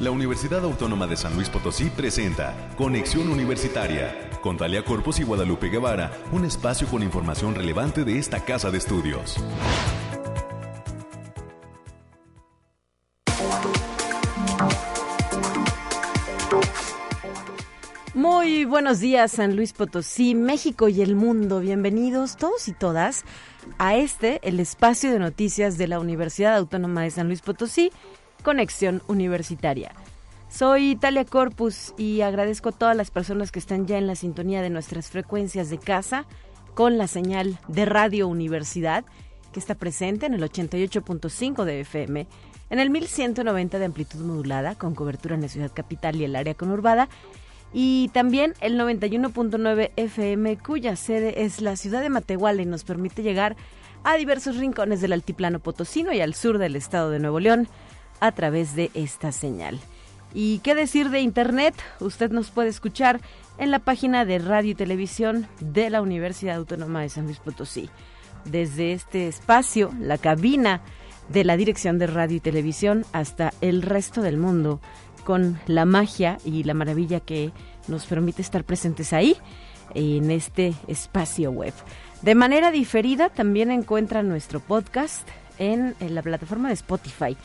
la Universidad Autónoma de San Luis Potosí presenta Conexión Universitaria con Talia Corpus y Guadalupe Guevara, un espacio con información relevante de esta casa de estudios. Muy buenos días San Luis Potosí, México y el mundo. Bienvenidos todos y todas a este, el espacio de noticias de la Universidad Autónoma de San Luis Potosí, Conexión Universitaria. Soy Italia Corpus y agradezco a todas las personas que están ya en la sintonía de nuestras frecuencias de casa con la señal de Radio Universidad que está presente en el 88.5 de FM, en el 1190 de amplitud modulada con cobertura en la ciudad capital y el área conurbada y también el 91.9 FM cuya sede es la ciudad de Matehuala y nos permite llegar a diversos rincones del altiplano potosino y al sur del estado de Nuevo León a través de esta señal. ¿Y qué decir de Internet? Usted nos puede escuchar en la página de radio y televisión de la Universidad Autónoma de San Luis Potosí. Desde este espacio, la cabina de la Dirección de Radio y Televisión hasta el resto del mundo con la magia y la maravilla que nos permite estar presentes ahí, en este espacio web. De manera diferida también encuentra nuestro podcast en, la plataforma de Spotify,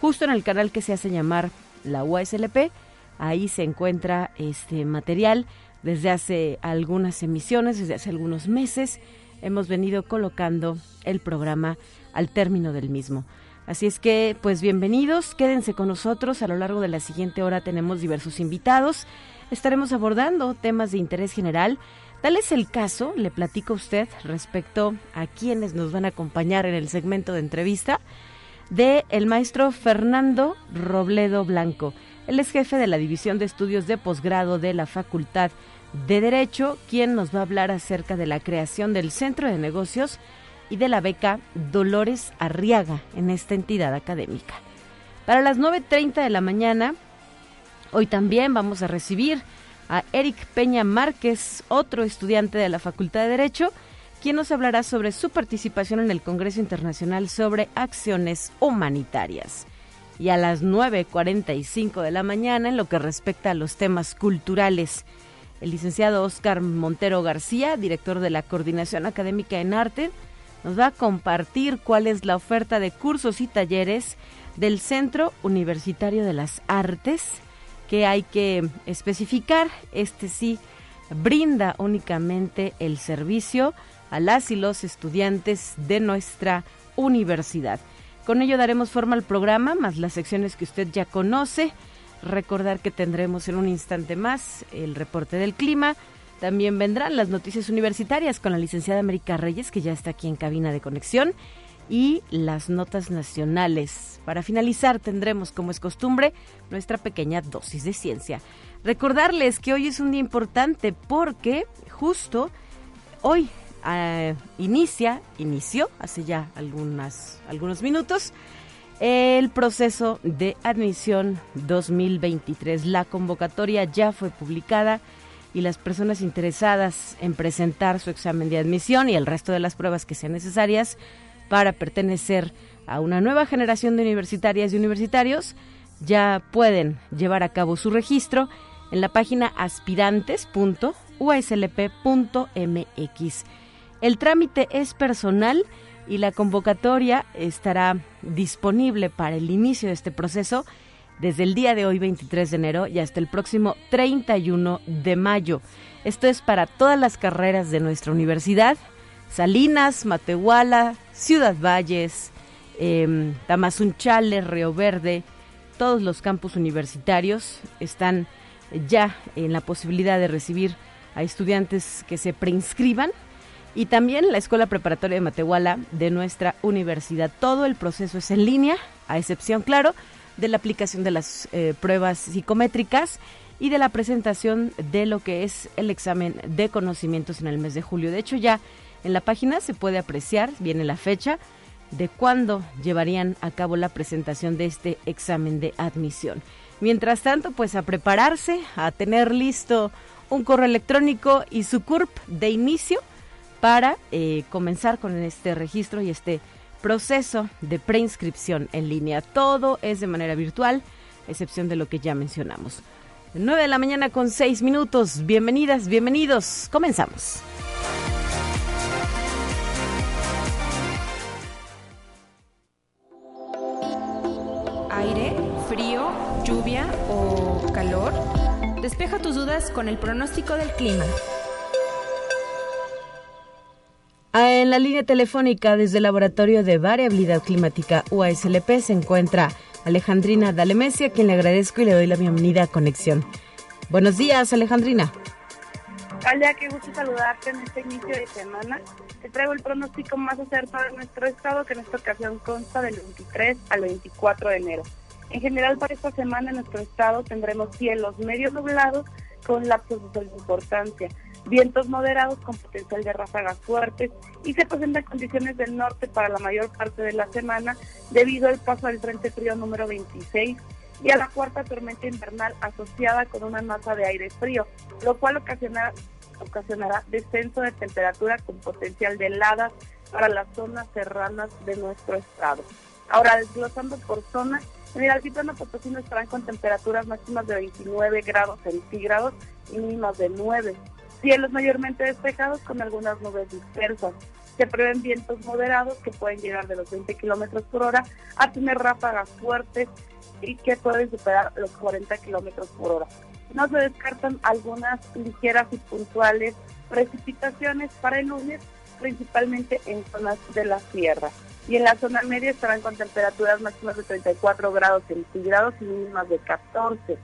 justo en el canal que se hace llamar la USLP. Ahí se encuentra este material desde hace algunas emisiones, desde hace algunos meses. Hemos venido colocando el programa al término del mismo. Así es que, pues bienvenidos, quédense con nosotros. A lo largo de la siguiente hora tenemos diversos invitados. Estaremos abordando temas de interés general. Tal es el caso, le platico a usted respecto a quienes nos van a acompañar en el segmento de entrevista de el maestro Fernando Robledo Blanco. Él es jefe de la División de Estudios de Posgrado de la Facultad de Derecho, quien nos va a hablar acerca de la creación del Centro de Negocios y de la beca Dolores Arriaga en esta entidad académica. Para las 9.30 de la mañana, hoy también vamos a recibir a Eric Peña Márquez, otro estudiante de la Facultad de Derecho, quien nos hablará sobre su participación en el Congreso Internacional sobre Acciones Humanitarias. Y a las 9.45 de la mañana, en lo que respecta a los temas culturales, el licenciado Oscar Montero García, director de la Coordinación Académica en Arte, nos va a compartir cuál es la oferta de cursos y talleres del Centro Universitario de las Artes que hay que especificar. Este sí brinda únicamente el servicio a las y los estudiantes de nuestra universidad. Con ello daremos forma al programa, más las secciones que usted ya conoce. Recordar que tendremos en un instante más el reporte del clima, también vendrán las noticias universitarias con la licenciada América Reyes, que ya está aquí en cabina de conexión, y las notas nacionales. Para finalizar, tendremos, como es costumbre, nuestra pequeña dosis de ciencia. Recordarles que hoy es un día importante porque justo hoy ah, inicia, inició hace ya algunas, algunos minutos, el proceso de admisión 2023. La convocatoria ya fue publicada y las personas interesadas en presentar su examen de admisión y el resto de las pruebas que sean necesarias para pertenecer a una nueva generación de universitarias y universitarios ya pueden llevar a cabo su registro en la página aspirantes.uslp.mx. El trámite es personal y la convocatoria estará disponible para el inicio de este proceso desde el día de hoy 23 de enero y hasta el próximo 31 de mayo. Esto es para todas las carreras de nuestra universidad, Salinas, Matehuala, Ciudad Valles, eh, Tamazunchale, Río Verde, todos los campus universitarios están ya en la posibilidad de recibir a estudiantes que se preinscriban y también la Escuela Preparatoria de Matehuala de nuestra universidad. Todo el proceso es en línea, a excepción, claro, de la aplicación de las eh, pruebas psicométricas y de la presentación de lo que es el examen de conocimientos en el mes de julio. De hecho, ya en la página se puede apreciar, viene la fecha de cuándo llevarían a cabo la presentación de este examen de admisión. Mientras tanto, pues a prepararse, a tener listo un correo electrónico y su CURP de inicio para eh, comenzar con este registro y este proceso de preinscripción en línea. Todo es de manera virtual. excepción de lo que ya mencionamos. 9 de la mañana con 6 minutos. Bienvenidas, bienvenidos. Comenzamos. Aire, frío, lluvia o calor. Despeja tus dudas con el pronóstico del clima. Ah, en la línea telefónica desde el Laboratorio de Variabilidad Climática UASLP se encuentra Alejandrina Dalemesi, a quien le agradezco y le doy la bienvenida a Conexión. Buenos días, Alejandrina. Hola, qué gusto saludarte en este inicio de semana. Te traigo el pronóstico más acertado de nuestro estado, que en esta ocasión consta del 23 al 24 de enero. En general, para esta semana en nuestro estado tendremos cielos medio nublados con lapsos de sol de importancia vientos moderados con potencial de ráfagas fuertes y se presentan condiciones del norte para la mayor parte de la semana debido al paso del Frente Frío número 26 y a la cuarta tormenta invernal asociada con una masa de aire frío, lo cual ocasionará, ocasionará descenso de temperatura con potencial de heladas para las zonas serranas de nuestro estado. Ahora, desglosando por zona, en el altiplano potosino estarán con temperaturas máximas de 29 grados centígrados y mínimas de 9 Cielos mayormente despejados con algunas nubes dispersas. Se prevén vientos moderados que pueden llegar de los 20 kilómetros por hora a tener ráfagas fuertes y que pueden superar los 40 kilómetros por hora. No se descartan algunas ligeras y puntuales precipitaciones para el lunes, principalmente en zonas de la sierra. Y en la zona media estarán con temperaturas máximas de 34 grados centígrados y mínimas de 14.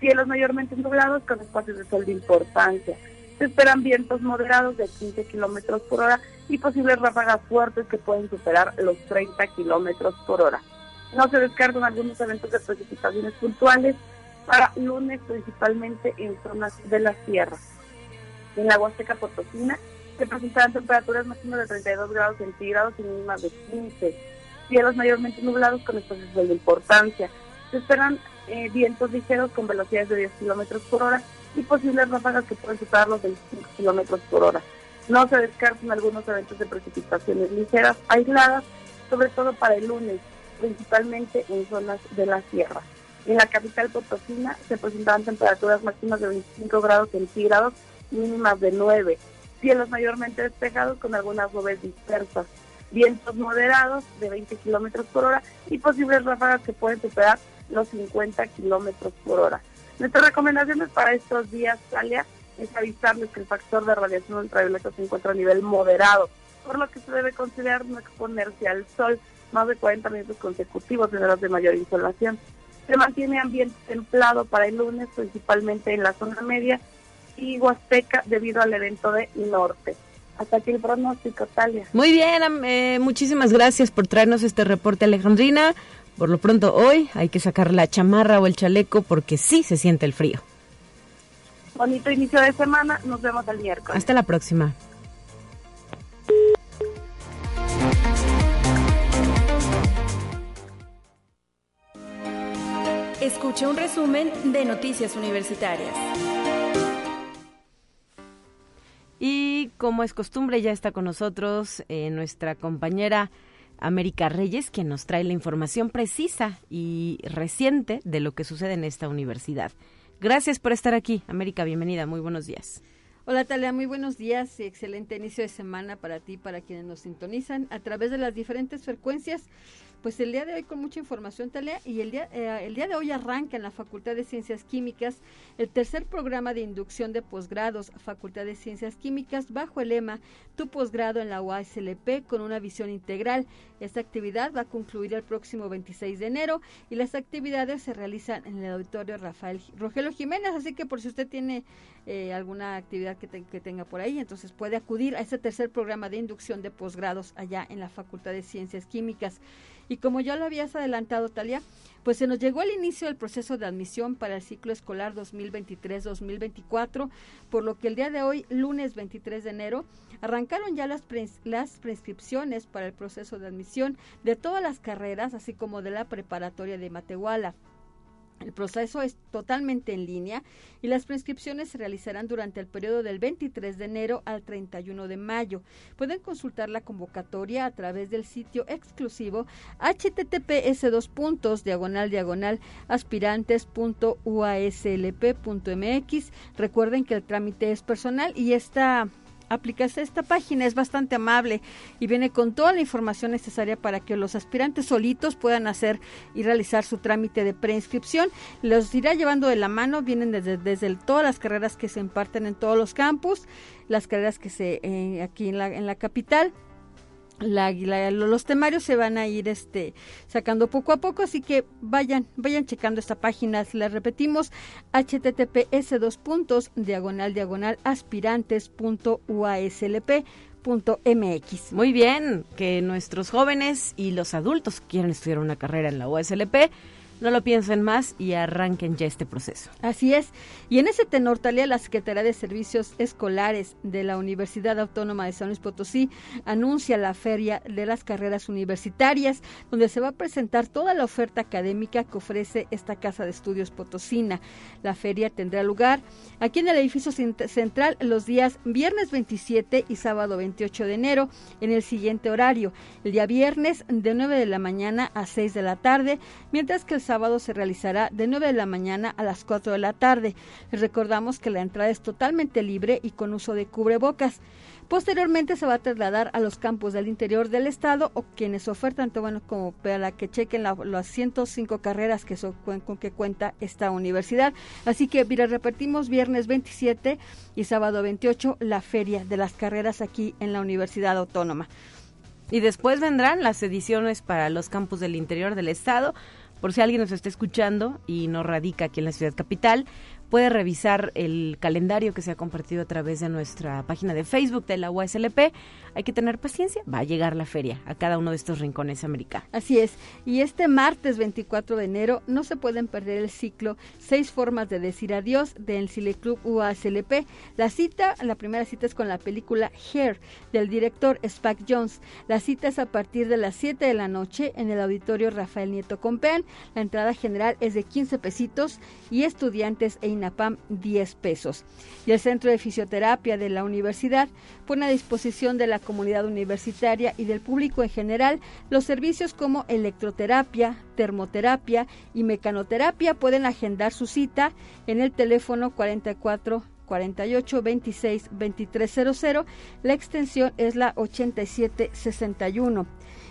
Cielos mayormente nublados con espacios de sol de importancia. Se esperan vientos moderados de 15 kilómetros por hora y posibles ráfagas fuertes que pueden superar los 30 kilómetros por hora. No se descartan algunos eventos de precipitaciones puntuales para lunes, principalmente en zonas de la sierra. En la Huasteca Potosina se presentarán temperaturas máximas de 32 grados centígrados y mínimas de 15. Cielos mayormente nublados con espacios de importancia. Se esperan eh, vientos ligeros con velocidades de 10 kilómetros por hora y posibles ráfagas que pueden superar los 25 kilómetros por hora. No se descartan algunos eventos de precipitaciones ligeras aisladas, sobre todo para el lunes, principalmente en zonas de la sierra. En la capital potosina se presentarán temperaturas máximas de 25 grados centígrados, mínimas de 9, cielos mayormente despejados con algunas nubes dispersas, vientos moderados de 20 kilómetros por hora y posibles ráfagas que pueden superar los 50 kilómetros por hora. Nuestras recomendaciones para estos días, Talia, es avisarles que el factor de radiación ultravioleta se encuentra a nivel moderado, por lo que se debe considerar no exponerse al sol más de 40 minutos consecutivos en horas de mayor insolación. Se mantiene ambiente templado para el lunes, principalmente en la zona media y Huasteca debido al evento de norte. Hasta aquí el pronóstico, Talia. Muy bien, eh, muchísimas gracias por traernos este reporte, Alejandrina. Por lo pronto hoy hay que sacar la chamarra o el chaleco porque sí se siente el frío. Bonito inicio de semana, nos vemos el miércoles. Hasta la próxima. Escucha un resumen de Noticias Universitarias. Y como es costumbre, ya está con nosotros eh, nuestra compañera América Reyes, quien nos trae la información precisa y reciente de lo que sucede en esta universidad. Gracias por estar aquí. América, bienvenida. Muy buenos días. Hola Talia, muy buenos días y excelente inicio de semana para ti, para quienes nos sintonizan a través de las diferentes frecuencias pues el día de hoy con mucha información, Talia, y el día, eh, el día de hoy arranca en la Facultad de Ciencias Químicas el tercer programa de inducción de posgrados, Facultad de Ciencias Químicas, bajo el lema Tu posgrado en la UASLP con una visión integral. Esta actividad va a concluir el próximo 26 de enero y las actividades se realizan en el auditorio Rafael Rogelio Jiménez, así que por si usted tiene eh, alguna actividad que, que tenga por ahí, entonces puede acudir a este tercer programa de inducción de posgrados allá en la Facultad de Ciencias Químicas. Y como ya lo habías adelantado, Talia, pues se nos llegó el inicio del proceso de admisión para el ciclo escolar 2023-2024, por lo que el día de hoy, lunes 23 de enero, arrancaron ya las, las prescripciones para el proceso de admisión de todas las carreras, así como de la preparatoria de Matehuala. El proceso es totalmente en línea y las prescripciones se realizarán durante el periodo del 23 de enero al 31 de mayo. Pueden consultar la convocatoria a través del sitio exclusivo https dos puntos diagonal diagonal aspirantes.uaslp.mx. Recuerden que el trámite es personal y esta aplicarse esta página es bastante amable y viene con toda la información necesaria para que los aspirantes solitos puedan hacer y realizar su trámite de preinscripción. Los irá llevando de la mano, vienen desde, desde todas las carreras que se imparten en todos los campus, las carreras que se eh, aquí en la, en la capital la, los temarios se van a ir este sacando poco a poco así que vayan vayan checando esta página les repetimos https dos puntos diagonal diagonal aspirantes.uaslp.mx muy bien que nuestros jóvenes y los adultos quieran estudiar una carrera en la UASLP no lo piensen más y arranquen ya este proceso. Así es. Y en ese tenor, Talia, la Secretaría de Servicios Escolares de la Universidad Autónoma de San Luis Potosí anuncia la Feria de las Carreras Universitarias, donde se va a presentar toda la oferta académica que ofrece esta Casa de Estudios Potosina. La feria tendrá lugar aquí en el edificio central los días viernes 27 y sábado 28 de enero en el siguiente horario. El día viernes de 9 de la mañana a 6 de la tarde, mientras que el sábado se realizará de 9 de la mañana a las 4 de la tarde. Recordamos que la entrada es totalmente libre y con uso de cubrebocas. Posteriormente se va a trasladar a los campos del interior del estado o quienes ofertan, bueno, como para que chequen las 105 carreras que con que cuenta esta universidad. Así que, mira, repetimos viernes 27 y sábado 28 la feria de las carreras aquí en la Universidad Autónoma. Y después vendrán las ediciones para los campos del interior del estado por si alguien nos está escuchando y no radica aquí en la ciudad capital, puede revisar el calendario que se ha compartido a través de nuestra página de Facebook de la USLP. Hay que tener paciencia, va a llegar la feria a cada uno de estos rincones americanos. Así es, y este martes 24 de enero no se pueden perder el ciclo Seis formas de decir adiós del Cine Club UASLP. La cita, la primera cita es con la película Hair del director Spike Jones. La cita es a partir de las 7 de la noche en el auditorio Rafael Nieto Compeán. La entrada general es de 15 pesitos y estudiantes e INAPAM 10 pesos. Y el Centro de Fisioterapia de la Universidad pone a disposición de la comunidad universitaria y del público en general los servicios como electroterapia, termoterapia y mecanoterapia. Pueden agendar su cita en el teléfono 44 48 26 2300. La extensión es la 8761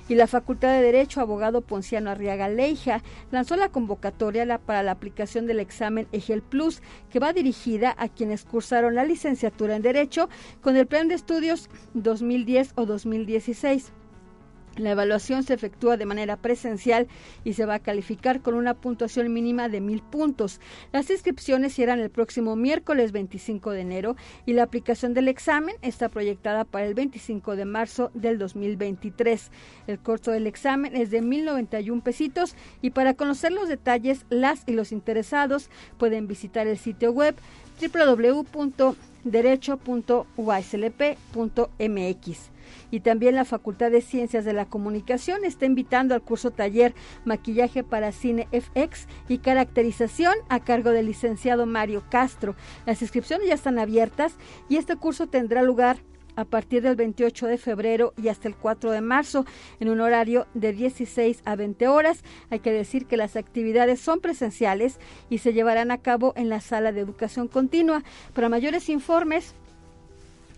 y la Facultad de Derecho Abogado Ponciano Arriaga Leija lanzó la convocatoria para la aplicación del examen EGEL Plus, que va dirigida a quienes cursaron la licenciatura en Derecho con el plan de estudios 2010 o 2016. La evaluación se efectúa de manera presencial y se va a calificar con una puntuación mínima de mil puntos. Las inscripciones serán el próximo miércoles 25 de enero y la aplicación del examen está proyectada para el 25 de marzo del 2023. El costo del examen es de 1.091 pesitos y para conocer los detalles, las y los interesados pueden visitar el sitio web www.derecho.uslp.mx y también la Facultad de Ciencias de la Comunicación está invitando al curso taller Maquillaje para Cine FX y Caracterización a cargo del licenciado Mario Castro. Las inscripciones ya están abiertas y este curso tendrá lugar a partir del 28 de febrero y hasta el 4 de marzo en un horario de 16 a 20 horas. Hay que decir que las actividades son presenciales y se llevarán a cabo en la sala de educación continua. Para mayores informes,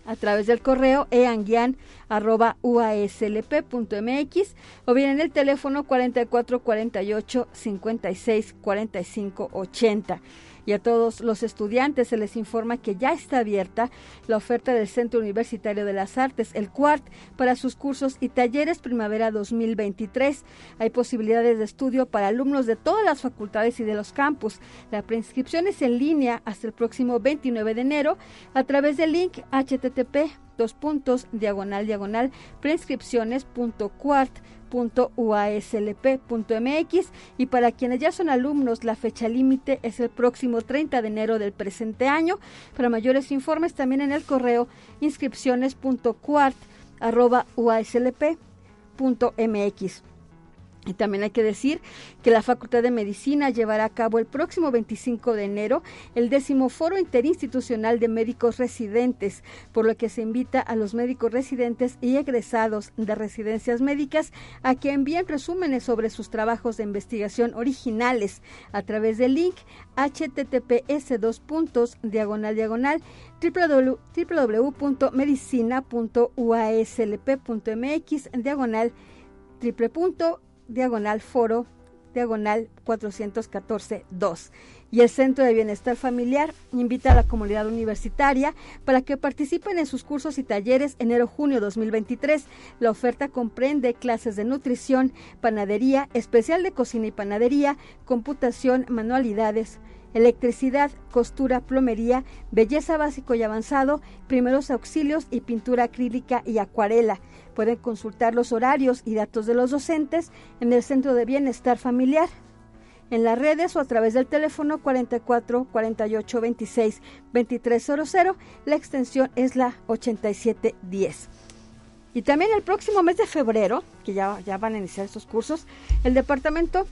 a través del correo eanguian.uaslp.mx o bien en el teléfono 4448 56 45 80 y a todos los estudiantes se les informa que ya está abierta la oferta del Centro Universitario de las Artes, el CUART, para sus cursos y talleres primavera 2023. Hay posibilidades de estudio para alumnos de todas las facultades y de los campus. La preinscripción es en línea hasta el próximo 29 de enero a través del link http dos puntos diagonal diagonal prescripciones.quart.uaslp.mx y para quienes ya son alumnos la fecha límite es el próximo 30 de enero del presente año. Para mayores informes también en el correo inscripciones.quart.uaslp.mx. Y también hay que decir que la Facultad de Medicina llevará a cabo el próximo 25 de enero el décimo foro interinstitucional de médicos residentes, por lo que se invita a los médicos residentes y egresados de residencias médicas a que envíen resúmenes sobre sus trabajos de investigación originales a través del link https dos puntos diagonal diagonal www.medicina.uaslp.mx diagonal triple punto diagonal foro, diagonal 414-2. Y el Centro de Bienestar Familiar invita a la comunidad universitaria para que participen en sus cursos y talleres enero-junio 2023. La oferta comprende clases de nutrición, panadería, especial de cocina y panadería, computación, manualidades, electricidad, costura, plomería, belleza básico y avanzado, primeros auxilios y pintura acrílica y acuarela. Pueden consultar los horarios y datos de los docentes en el Centro de Bienestar Familiar en las redes o a través del teléfono 44 48 26 2300. La extensión es la 8710. Y también el próximo mes de febrero, que ya, ya van a iniciar estos cursos, el Departamento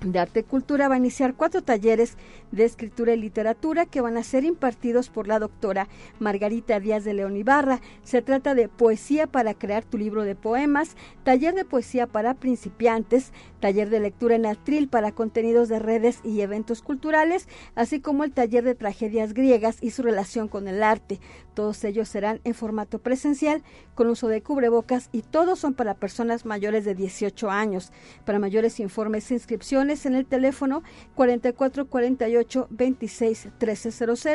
de Arte y Cultura va a iniciar cuatro talleres de escritura y literatura que van a ser impartidos por la doctora Margarita Díaz de León Ibarra. Se trata de poesía para crear tu libro de poemas, taller de poesía para principiantes, taller de lectura en atril para contenidos de redes y eventos culturales, así como el taller de tragedias griegas y su relación con el arte. Todos ellos serán en formato presencial con uso de cubrebocas y todos son para personas mayores de 18 años. Para mayores informes e inscripciones en el teléfono 4448 26 1300.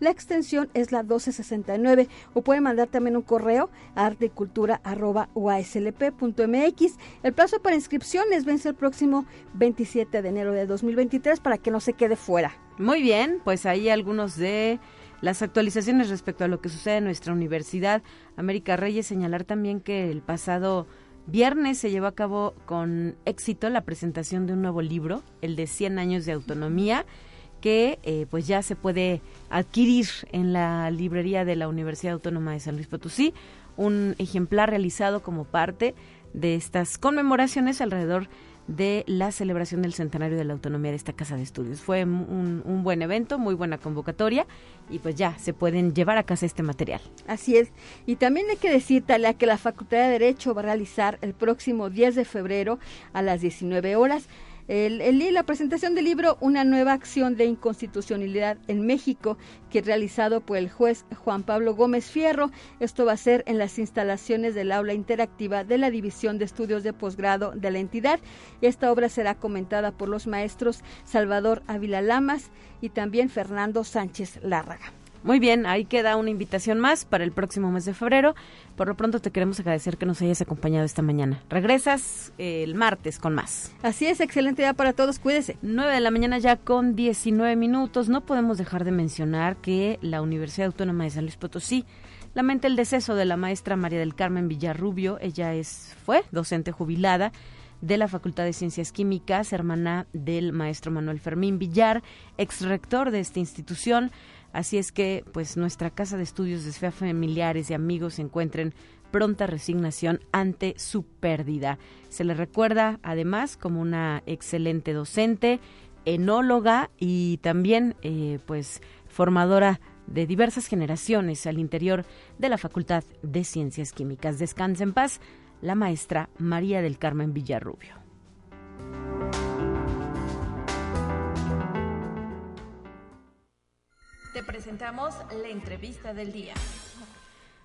La extensión es la 1269 o puede mandar también un correo a artecultura.uaslp.mx. El plazo para inscripciones vence el próximo 27 de enero de 2023 para que no se quede fuera. Muy bien, pues ahí algunos de las actualizaciones respecto a lo que sucede en nuestra universidad. América Reyes señalar también que el pasado viernes se llevó a cabo con éxito la presentación de un nuevo libro, el de 100 años de autonomía, que eh, pues ya se puede adquirir en la librería de la Universidad Autónoma de San Luis Potosí, un ejemplar realizado como parte de estas conmemoraciones alrededor de la celebración del centenario de la autonomía de esta casa de estudios. Fue un, un, buen evento, muy buena convocatoria y pues ya se pueden llevar a casa este material. Así es. Y también hay que decir, Talia, que la Facultad de Derecho va a realizar el próximo 10 de febrero a las 19 horas el, la presentación del libro Una nueva acción de inconstitucionalidad en México, que es realizado por el juez Juan Pablo Gómez Fierro. Esto va a ser en las instalaciones del aula interactiva de la División de Estudios de Posgrado de la entidad. Esta obra será comentada por los maestros Salvador Ávila Lamas y también Fernando Sánchez Lárraga. Muy bien, ahí queda una invitación más para el próximo mes de febrero. Por lo pronto te queremos agradecer que nos hayas acompañado esta mañana. Regresas eh, el martes con más. Así es, excelente día para todos, cuídese. 9 de la mañana ya con 19 minutos. No podemos dejar de mencionar que la Universidad Autónoma de San Luis Potosí lamenta el deceso de la maestra María del Carmen Villarrubio. Ella es fue docente jubilada de la Facultad de Ciencias Químicas, hermana del maestro Manuel Fermín Villar, ex rector de esta institución. Así es que, pues, nuestra casa de estudios desea familiares y amigos se encuentren pronta resignación ante su pérdida. Se le recuerda además como una excelente docente, enóloga y también eh, pues formadora de diversas generaciones al interior de la Facultad de Ciencias Químicas. Descanse en paz la maestra María del Carmen Villarrubio. Te presentamos la entrevista del día.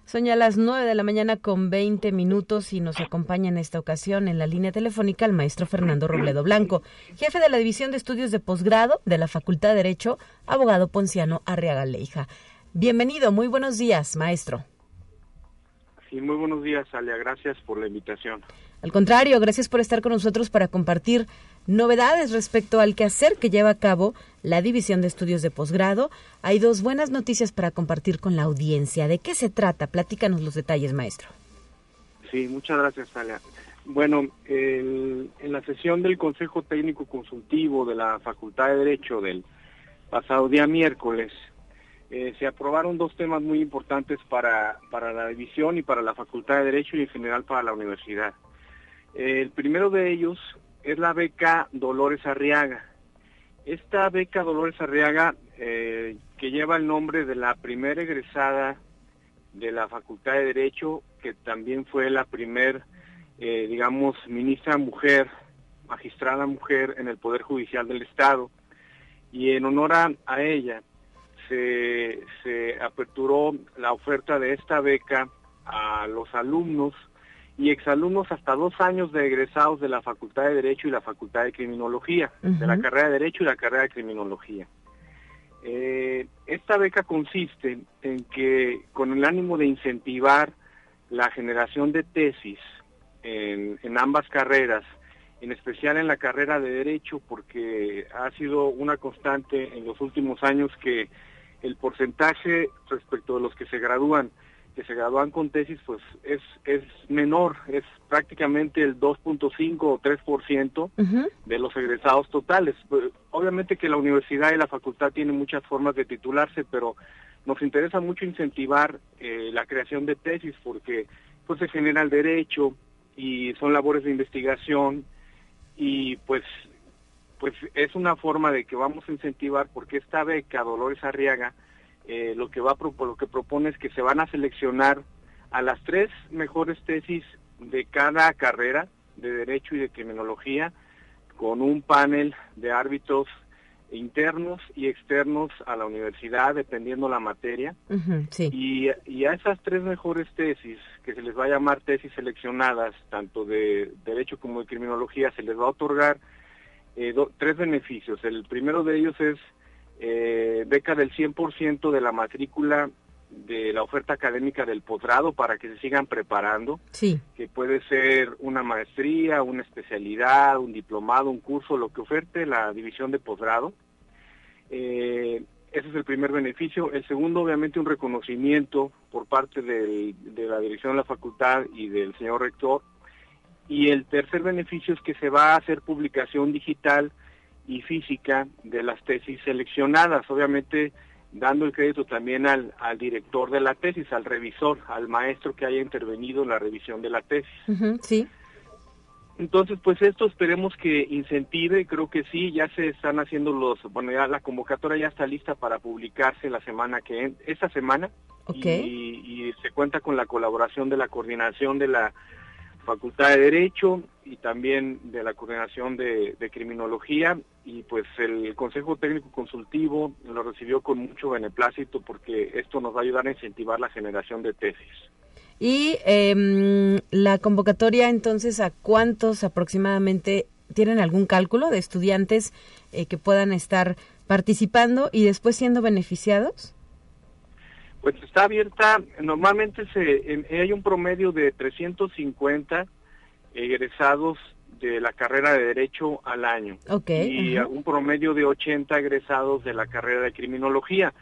Son ya las 9 de la mañana con 20 minutos y nos acompaña en esta ocasión en la línea telefónica el maestro Fernando Robledo Blanco, jefe de la División de Estudios de Posgrado de la Facultad de Derecho, abogado ponciano Arriaga Leija. Bienvenido, muy buenos días, maestro. Sí, muy buenos días, Alia. Gracias por la invitación. Al contrario, gracias por estar con nosotros para compartir novedades respecto al quehacer que lleva a cabo la División de Estudios de Posgrado. Hay dos buenas noticias para compartir con la audiencia. ¿De qué se trata? Platícanos los detalles, maestro. Sí, muchas gracias, Alia. Bueno, en la sesión del Consejo Técnico Consultivo de la Facultad de Derecho del pasado día miércoles, eh, se aprobaron dos temas muy importantes para, para la división y para la Facultad de Derecho y en general para la universidad. El primero de ellos es la beca Dolores Arriaga. Esta beca Dolores Arriaga, eh, que lleva el nombre de la primera egresada de la Facultad de Derecho, que también fue la primer, eh, digamos, ministra mujer, magistrada mujer en el Poder Judicial del Estado. Y en honor a, ella se, se aperturó la oferta de esta beca a los alumnos y exalumnos hasta dos años de egresados de la Facultad de Derecho y la Facultad de Criminología, de la carrera de Derecho y la carrera de Criminología. Eh, esta beca consiste en que con el ánimo de incentivar la generación de tesis en, en ambas carreras, en especial en la carrera de Derecho, porque ha sido una constante en los últimos años que el porcentaje respecto de los que se gradúan que se gradúan con tesis, pues es, es menor, es prácticamente el 2.5 o 3% de los egresados totales. Pues, obviamente que la universidad y la facultad tienen muchas formas de titularse, pero nos interesa mucho incentivar eh, la creación de tesis porque pues se genera el derecho y son labores de investigación y pues pues es una forma de que vamos a incentivar porque esta beca Dolores Arriaga eh, lo que va lo que propone es que se van a seleccionar a las tres mejores tesis de cada carrera de derecho y de criminología con un panel de árbitros internos y externos a la universidad dependiendo la materia. Y, a esas tres mejores tesis que se les va a llamar tesis seleccionadas tanto de derecho como de criminología se les va a otorgar eh, tres beneficios el primero de ellos es eh, beca del 100% de la matrícula de la oferta académica del posgrado para que se sigan preparando, sí. que puede ser una maestría, una especialidad, un diplomado, un curso, lo que oferte la división de posgrado. Eh, ese es el primer beneficio. El segundo, obviamente, un reconocimiento por parte de la dirección de la facultad y del señor rector. Y el tercer beneficio es que se va a hacer publicación digital y física de las tesis seleccionadas, obviamente dando el crédito también al, al director de la tesis, al revisor, al maestro que haya intervenido en la revisión de la tesis. sí. Entonces, pues esto esperemos que incentive, creo que sí, ya se están haciendo los, bueno, ya la convocatoria ya está lista para publicarse la semana que, esta semana, y, y se cuenta con la colaboración de la coordinación de la Facultad de Derecho y también de la Coordinación de, Criminología y pues el Consejo Técnico Consultivo lo recibió con mucho beneplácito porque esto nos va a ayudar a incentivar la generación de tesis. Y em, la convocatoria entonces, ¿a cuántos aproximadamente tienen algún cálculo de estudiantes eh, que puedan estar participando y después siendo beneficiados? Pues está abierta, normalmente se, hay un promedio de 350 egresados de la carrera de Derecho al año. Y un promedio de 80 egresados de la carrera de Criminología.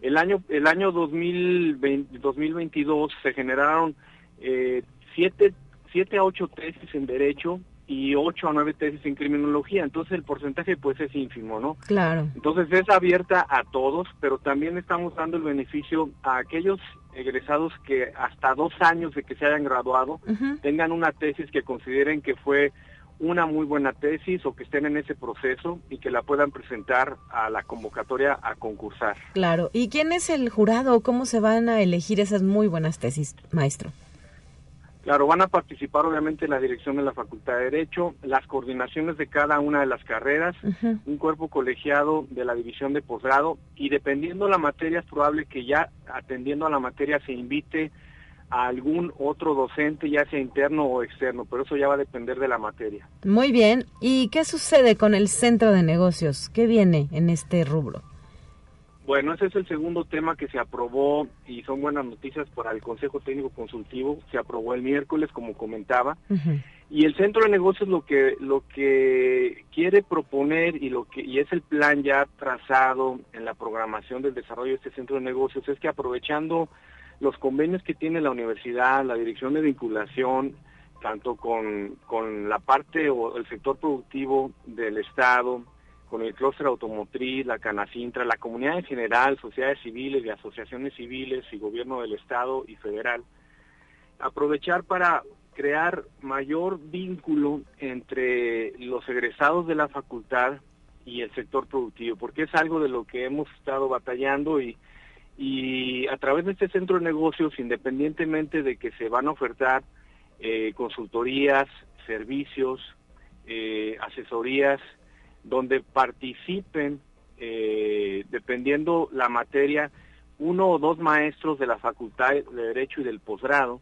El año el año 2022 se generaron eh, siete, siete a ocho tesis en Derecho y 8 a 9 tesis en criminología, entonces el porcentaje pues es ínfimo, ¿no? Claro. Entonces es abierta a todos, pero también estamos dando el beneficio a aquellos egresados que hasta dos años de que se hayan graduado tengan una tesis que consideren que fue una muy buena tesis o que estén en ese proceso y que la puedan presentar a la convocatoria a concursar. Claro. ¿Y quién es el jurado? ¿Cómo se van a elegir esas muy buenas tesis, maestro? Claro, van a participar obviamente la dirección de la Facultad de Derecho, las coordinaciones de cada una de las carreras, un cuerpo colegiado de la división de posgrado y dependiendo la materia es probable que ya atendiendo a la materia se invite a algún otro docente, ya sea interno o externo, pero eso ya va a depender de la materia. Muy bien, ¿y qué sucede con el centro de negocios? ¿Qué viene en este rubro? Bueno, ese es el segundo tema que se aprobó y son buenas noticias para el Consejo Técnico Consultivo. Se aprobó el miércoles, como comentaba. Y el Centro de Negocios lo que lo que quiere proponer y lo que y es el plan ya trazado en la programación del desarrollo de este Centro de Negocios es que aprovechando los convenios que tiene la universidad, la dirección de vinculación, tanto con, con la parte o el sector productivo del Estado, con el clúster automotriz, la Canacintra, la comunidad en general, sociedades civiles y asociaciones civiles y gobierno del Estado y federal, aprovechar para crear mayor vínculo entre los egresados de la facultad y el sector productivo, porque es algo de lo que hemos estado batallando y, a través de este centro de negocios, independientemente de que se van a ofertar eh, consultorías, servicios, eh, asesorías, donde participen, eh, dependiendo la materia, uno o dos maestros de la Facultad de Derecho y del posgrado,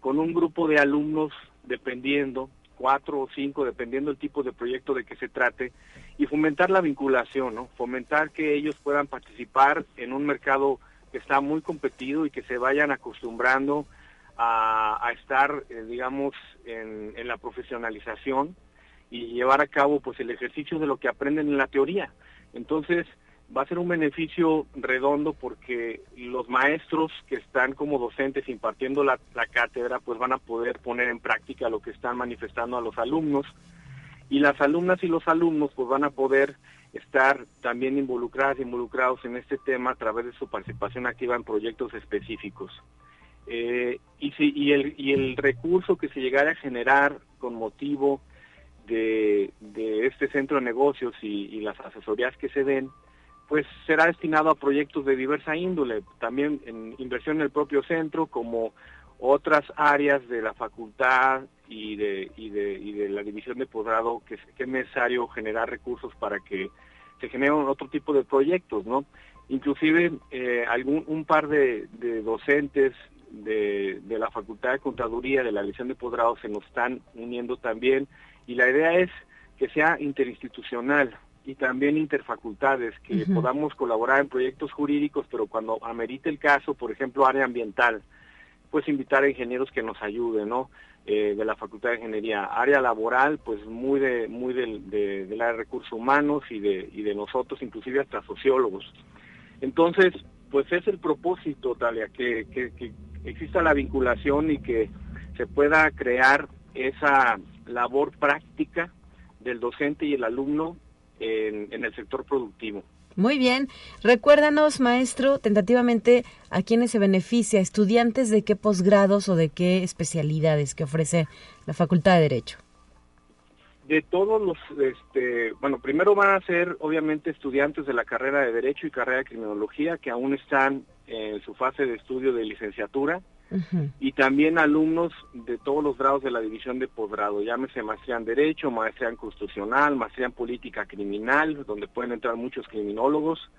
con un grupo de alumnos, dependiendo, cuatro o cinco, dependiendo del tipo de proyecto de que se trate, y fomentar la vinculación, ¿no? Fomentar que ellos puedan participar en un mercado que está muy competido y que se vayan acostumbrando a, estar, eh, digamos, en, en, la profesionalización y llevar a cabo, pues, el ejercicio de lo que aprenden en la teoría. Entonces, va a ser un beneficio redondo porque los maestros que están como docentes impartiendo la, cátedra pues van a poder poner en práctica lo que están manifestando a los alumnos y las alumnas y los alumnos pues van a poder estar también involucradas, involucrados en este tema a través de su participación activa en proyectos específicos. Eh, y, si, y, el, y el recurso que se llegara a generar con motivo de, este centro de negocios y las asesorías que se den, pues será destinado a proyectos de diversa índole, también en inversión en el propio centro, como otras áreas de la facultad y de, y de, y de la división de posgrado que, es necesario generar recursos para que se generen otro tipo de proyectos, ¿no? Inclusive eh, algún un par de, docentes de, la Facultad de Contaduría, de la división de posgrado, se nos están uniendo también y la idea es que sea interinstitucional, y también interfacultades, que podamos colaborar en proyectos jurídicos, pero cuando amerite el caso, por ejemplo, área ambiental, pues invitar a ingenieros que nos ayuden, ¿no? Eh, de la Facultad de Ingeniería. Área laboral, pues muy de muy del de, de, de recursos humanos y de, y de nosotros, inclusive hasta sociólogos. Entonces, pues es el propósito, Talia, que, que, que exista la vinculación y que se pueda crear esa labor práctica del docente y el alumno en, el sector productivo. Muy bien. Recuérdanos, maestro, tentativamente a quiénes se beneficia, estudiantes de qué posgrados o de qué especialidades que ofrece la Facultad de Derecho. De todos los, este, bueno, primero van a ser obviamente estudiantes de la carrera de Derecho y carrera de Criminología que aún están en su fase de estudio de licenciatura y también alumnos de todos los grados de la división de posgrado, llámese maestría en Derecho, maestría en Constitucional, maestría en Política Criminal, donde pueden entrar muchos criminólogos,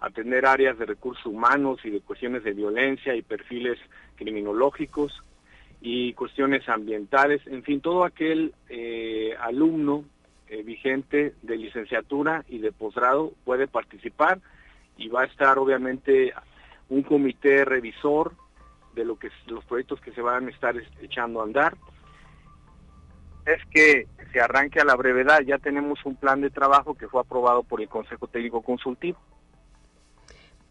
atender áreas de recursos humanos y de cuestiones de violencia y perfiles criminológicos y cuestiones ambientales, en fin, todo aquel eh, alumno eh, vigente de licenciatura y de posgrado puede participar y va a estar obviamente un comité revisor de lo que los proyectos que se van a estar echando a andar es que se arranque a la brevedad. Ya tenemos un plan de trabajo que fue aprobado por el Consejo Técnico Consultivo.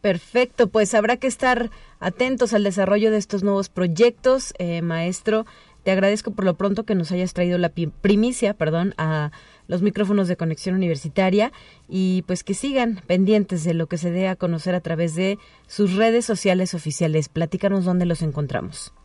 Perfecto, pues habrá que estar atentos al desarrollo de estos nuevos proyectos, eh, maestro. Te agradezco por lo pronto que nos hayas traído la primicia, perdón, a los micrófonos de conexión universitaria y pues que sigan pendientes de lo que se dé a conocer a través de sus redes sociales oficiales. Platícanos dónde los encontramos.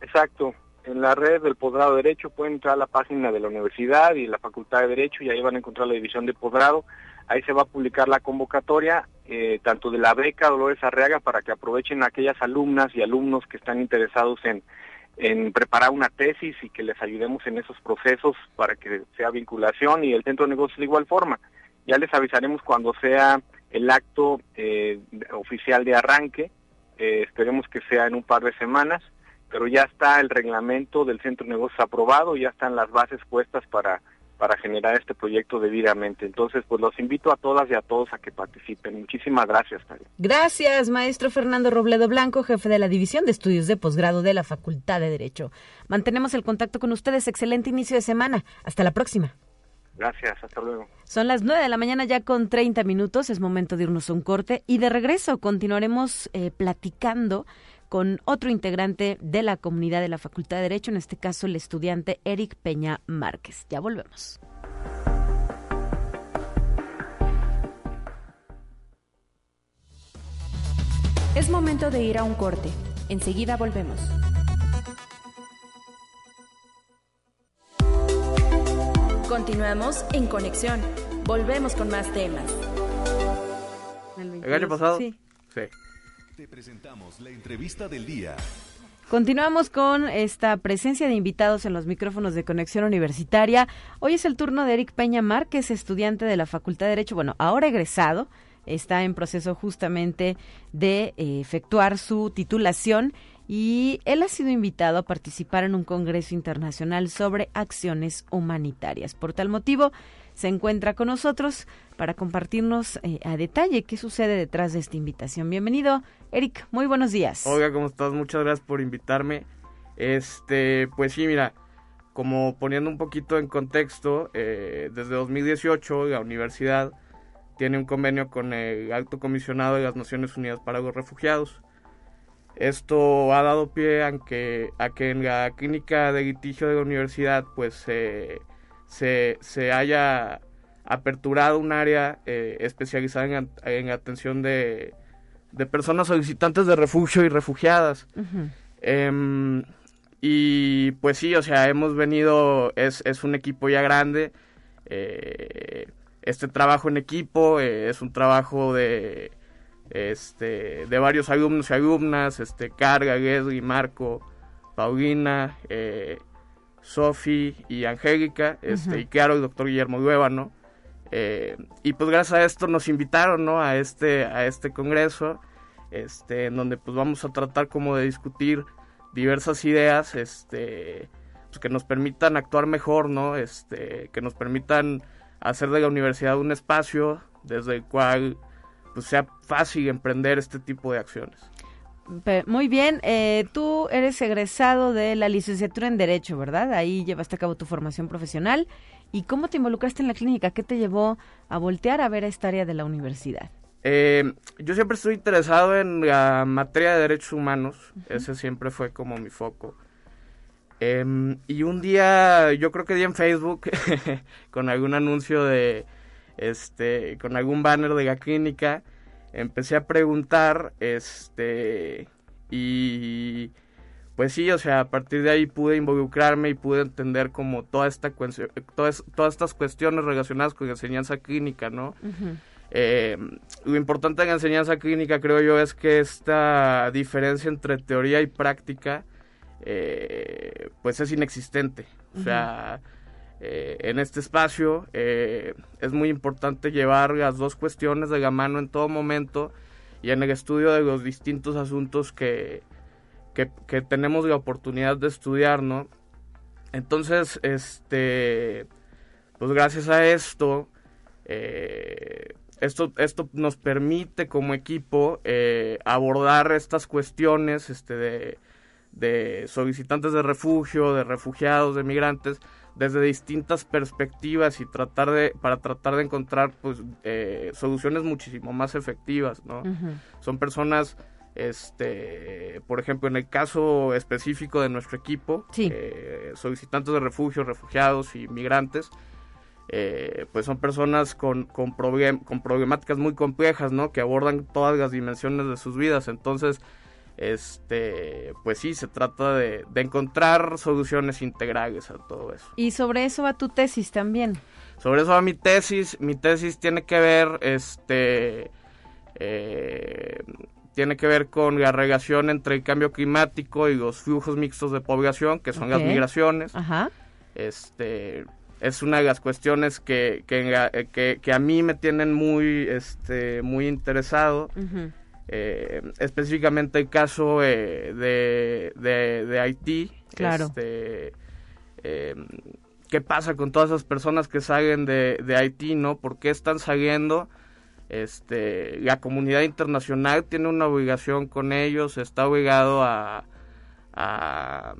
Exacto. En la red del posgrado de Derecho pueden entrar a la página de la universidad y la Facultad de Derecho y ahí van a encontrar la división de posgrado. Ahí se va a publicar la convocatoria, eh, tanto de la beca Dolores Arriaga, para que aprovechen aquellas alumnas y alumnos que están interesados en en preparar una tesis y que les ayudemos en esos procesos para que sea vinculación y el centro de negocios de igual forma. Ya les avisaremos cuando sea el acto eh, oficial de arranque, eh, esperemos que sea en un par de semanas, pero ya está el reglamento del centro de negocios aprobado, ya están las bases puestas para para generar este proyecto debidamente. Entonces, pues los invito a todas y a todos a que participen. Muchísimas gracias, Gracias, maestro Fernando Robledo Blanco, jefe de la División de Estudios de Posgrado de la Facultad de Derecho. Mantenemos el contacto con ustedes. Excelente inicio de semana. Hasta la próxima. Gracias, hasta luego. Son las nueve de la mañana ya con 30 minutos, es momento de irnos a un corte y de regreso continuaremos eh, platicando con otro integrante de la comunidad de la Facultad de Derecho, en este caso el estudiante Eric Peña Márquez. Ya volvemos. Es momento de ir a un corte. Enseguida volvemos. Continuamos en conexión. Volvemos con más temas. El, año pasado. Sí. Sí. Te presentamos la entrevista del día. Continuamos con esta presencia de invitados en los micrófonos de Conexión Universitaria. Hoy es el turno de Eric Peña Márquez, estudiante de la Facultad de Derecho, bueno, ahora egresado, está en proceso justamente de eh, efectuar su titulación y él ha sido invitado a participar en un congreso internacional sobre acciones humanitarias. Por tal motivo, se encuentra con nosotros para compartirnos eh, a detalle qué sucede detrás de esta invitación. Bienvenido, Eric. Muy buenos días. Oiga, ¿cómo estás? Muchas gracias por invitarme. Este, pues sí, mira, como poniendo un poquito en contexto, eh, desde 2018 la universidad tiene un convenio con el Alto Comisionado de las Naciones Unidas para los Refugiados. Esto ha dado pie a que, a que en la clínica de litigio de la universidad pues se, se haya aperturado un área eh, especializada en, en atención de, de, personas solicitantes de refugio y refugiadas. Em, y pues sí, o sea, hemos venido, es, es un equipo ya grande. Eh, este trabajo en equipo eh, es un trabajo de este, de varios alumnos y alumnas, este, Carga, Leslie, Marco, Paulina, eh, Sofi y Angélica, este, y claro, el doctor Guillermo ¿no? Eh, y pues gracias a esto nos invitaron, ¿no? A este, a este congreso, este, en donde pues vamos a tratar como de discutir diversas ideas, este, pues que nos permitan actuar mejor, ¿no? Este, que nos permitan hacer de la universidad un espacio desde el cual pues, sea fácil emprender este tipo de acciones. Muy bien, eh, tú eres egresado de la licenciatura en Derecho, ¿verdad? Ahí llevaste a cabo tu formación profesional. ¿Y cómo te involucraste en la clínica? ¿Qué te llevó a voltear a ver esta área de la universidad? Eh, yo siempre estoy interesado en la materia de derechos humanos, ese siempre fue como mi foco. Em, y un día, yo creo que di en Facebook, con algún anuncio de, este, con algún banner de la clínica, empecé a preguntar, este, y pues sí, o sea, a partir de ahí pude involucrarme y pude entender como toda esta todas, todas estas cuestiones relacionadas con enseñanza clínica, ¿no? Eh, lo importante en enseñanza clínica, creo yo, es que esta diferencia entre teoría y práctica, eh, pues es inexistente. O sea, eh, en este espacio eh, es muy importante llevar las dos cuestiones de la mano en todo momento y en el estudio de los distintos asuntos que, que, tenemos la oportunidad de estudiar, ¿no? Entonces, este, pues gracias a esto, eh, esto, esto nos permite como equipo abordar estas cuestiones este, de, de solicitantes de refugio, de refugiados, de migrantes, desde distintas perspectivas y tratar de para tratar de encontrar pues eh, soluciones muchísimo más efectivas no son personas este por ejemplo en el caso específico de nuestro equipo eh, solicitantes de refugio refugiados y migrantes eh, pues son personas con, con, con problemáticas muy complejas, ¿no? Que abordan todas las dimensiones de sus vidas. Entonces, este, pues sí, se trata de, encontrar soluciones integrales a todo eso. Y sobre eso va tu tesis también. Sobre eso va mi tesis. Mi tesis tiene que ver, este, eh, tiene que ver con la relación entre el cambio climático y los flujos mixtos de población, que son las migraciones. Ajá. Este, es una de las cuestiones que, que, que, a mí me tienen muy, este, muy interesado. Eh, específicamente el caso eh, de, de, Haití. Claro. Este, eh, ¿Qué pasa con todas esas personas que salen de, de Haití, no? ¿Por qué están saliendo? Este, la comunidad internacional tiene una obligación con ellos, está obligado a, a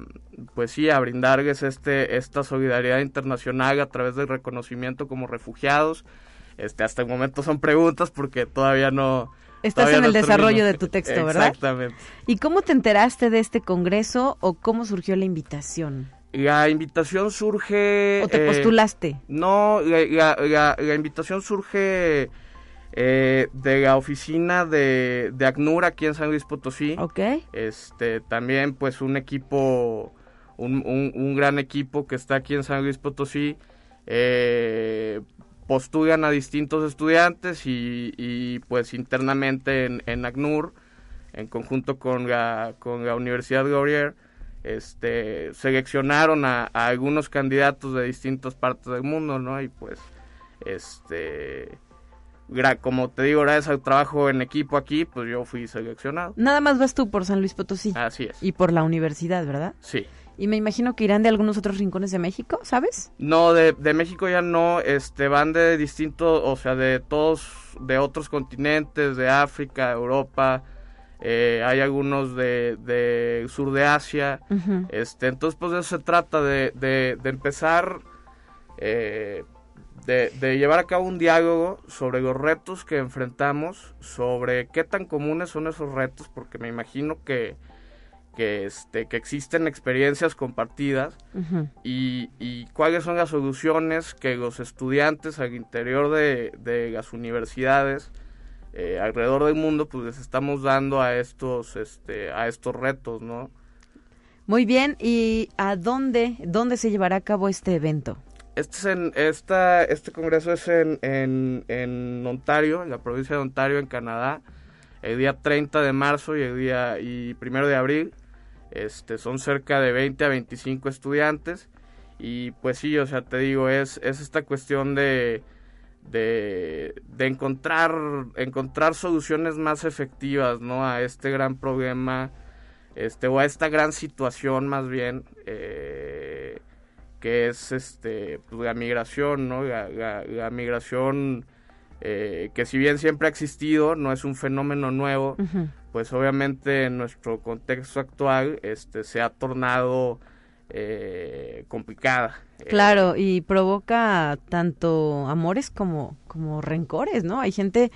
pues sí, a brindarles este, esta solidaridad internacional a través del reconocimiento como refugiados. Este, hasta el momento son preguntas porque todavía no, Estás en el desarrollo de tu texto, ¿verdad? Exactamente. ¿Y cómo te enteraste de este congreso o cómo surgió la invitación? La invitación surge... ¿O te eh, postulaste? No, la, invitación surge eh, de la oficina de, de ACNUR aquí en San Luis Potosí. Ok. Este, también pues un equipo, un, un, un gran equipo que está aquí en San Luis Potosí eh, postulan a distintos estudiantes y, y pues internamente en, en, ACNUR, en conjunto con la, con la Universidad Laurier, este, seleccionaron a, a, algunos candidatos de distintas partes del mundo, ¿no? Y pues, este, como te digo, gracias al trabajo en equipo aquí, pues yo fui seleccionado. Nada más vas tú por San Luis Potosí. Así es. Y por la universidad, ¿verdad? Sí. Y me imagino que irán de algunos otros rincones de México, ¿sabes? No, de, de México ya no, este, van de distintos, o sea, de todos, de otros continentes, de África, Europa, eh, hay algunos de, de, sur de Asia, uh -huh. este, entonces pues de eso se trata, de, de, de empezar, eh, de, de llevar a cabo un diálogo sobre los retos que enfrentamos, sobre qué tan comunes son esos retos, porque me imagino que que, este, que existen experiencias compartidas uh -huh. y, y, cuáles son las soluciones que los estudiantes al interior de, de las universidades eh, alrededor del mundo pues les estamos dando a estos este a estos retos no muy bien y a dónde dónde se llevará a cabo este evento este es en esta este congreso es en, en, en Ontario en la provincia de Ontario en Canadá el día 30 de marzo y el día y primero de abril este, son cerca de 20 a 25 estudiantes y pues sí, o sea, te digo, es, es esta cuestión de, de, de encontrar, encontrar soluciones más efectivas, ¿no? A este gran problema, este, o a esta gran situación más bien, eh, que es este, pues, la migración, ¿no? La, la, la migración... Eh, que si bien siempre ha existido, no es un fenómeno nuevo, uh -huh. pues obviamente en nuestro contexto actual este, se ha tornado eh, complicada. Claro, eh, y provoca tanto amores como, como rencores, ¿no? Hay gente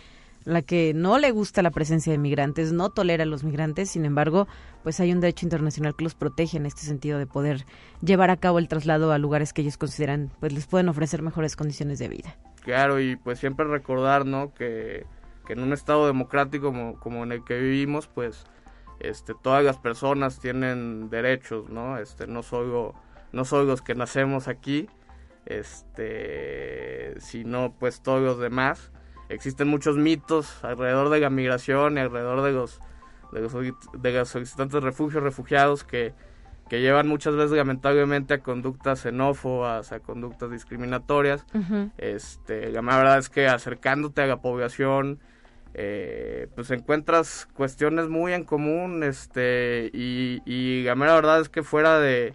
la que no le gusta la presencia de migrantes, no tolera a los migrantes, sin embargo, pues hay un derecho internacional que los protege en este sentido de poder llevar a cabo el traslado a lugares que ellos consideran pues les pueden ofrecer mejores condiciones de vida. Claro, y pues siempre recordar, ¿no? Que, en un estado democrático como, como en el que vivimos, pues este, todas las personas tienen derechos, ¿no? Este, no solo, no solo los que nacemos aquí, este, sino pues todos los demás. Existen muchos mitos alrededor de la migración y alrededor de los, de los, de los solicitantes de refugio, refugiados que, que llevan muchas veces lamentablemente a conductas xenófobas, a conductas discriminatorias. Uh -huh. Este, la verdad es que acercándote a la población, eh, pues encuentras cuestiones muy en común, este, y, y la mera verdad es que fuera de,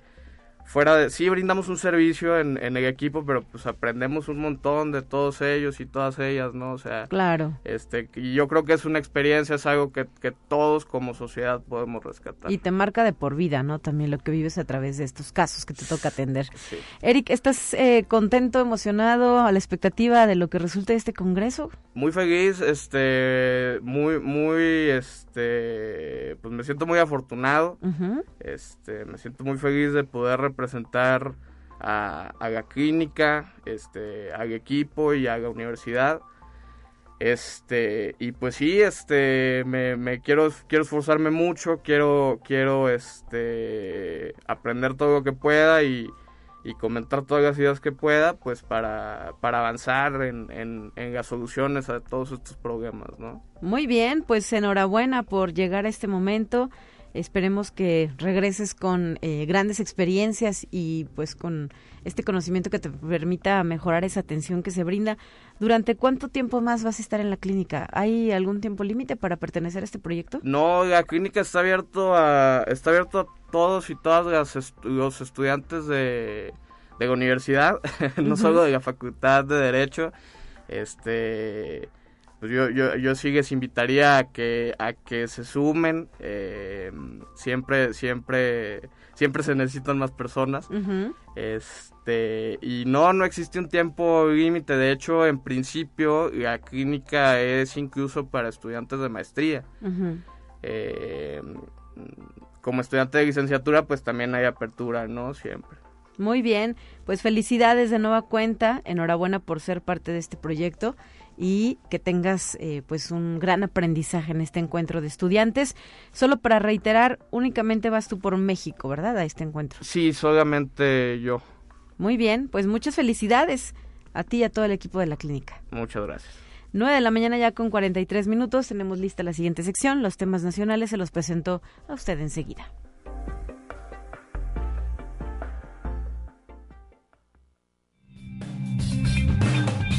fuera de, sí brindamos un servicio en, en, el equipo, pero pues aprendemos un montón de todos ellos y todas ellas, ¿no? O sea, claro. Este, y yo creo que es una experiencia, es algo que, que todos como sociedad podemos rescatar. Y te marca de por vida, ¿no? También lo que vives a través de estos casos que te toca atender. Sí. Eric, ¿estás eh, contento, emocionado, a la expectativa de lo que resulte de este congreso? Muy feliz, este, muy, muy, este, pues me siento muy afortunado, uh -huh. este, me siento muy feliz de poder representar a, la clínica, este, al equipo y a la universidad. Este, y pues sí, este, me, me, quiero, quiero esforzarme mucho, quiero, quiero, este, aprender todo lo que pueda y, y comentar todas las ideas que pueda, pues para, para avanzar en, en, en, las soluciones a todos estos problemas, ¿no? Muy bien, pues enhorabuena por llegar a este momento. Esperemos que regreses con eh, grandes experiencias y pues con este conocimiento que te permita mejorar esa atención que se brinda. ¿Durante cuánto tiempo más vas a estar en la clínica? ¿Hay algún tiempo límite para pertenecer a este proyecto? No, la clínica está abierto a está abierto a todos y todas las los estudiantes de, de la universidad, no uh -huh. solo de la Facultad de Derecho. Este pues yo, yo, yo sí les invitaría a que, a que se sumen. Eh, siempre, siempre, siempre se necesitan más personas. Uh -huh. Este, y no, no existe un tiempo límite. De hecho, en principio, la clínica es incluso para estudiantes de maestría. Uh -huh. eh, como estudiante de licenciatura, pues también hay apertura, ¿no? Siempre. Muy bien, pues felicidades de nueva cuenta, enhorabuena por ser parte de este proyecto y que tengas eh, pues un gran aprendizaje en este encuentro de estudiantes. Solo para reiterar, únicamente vas tú por México, ¿verdad? A este encuentro. Sí, solamente yo. Muy bien, pues muchas felicidades a ti y a todo el equipo de la clínica. Muchas gracias. 9 de la mañana ya con 43 minutos. Tenemos lista la siguiente sección. Los temas nacionales se los presento a usted enseguida.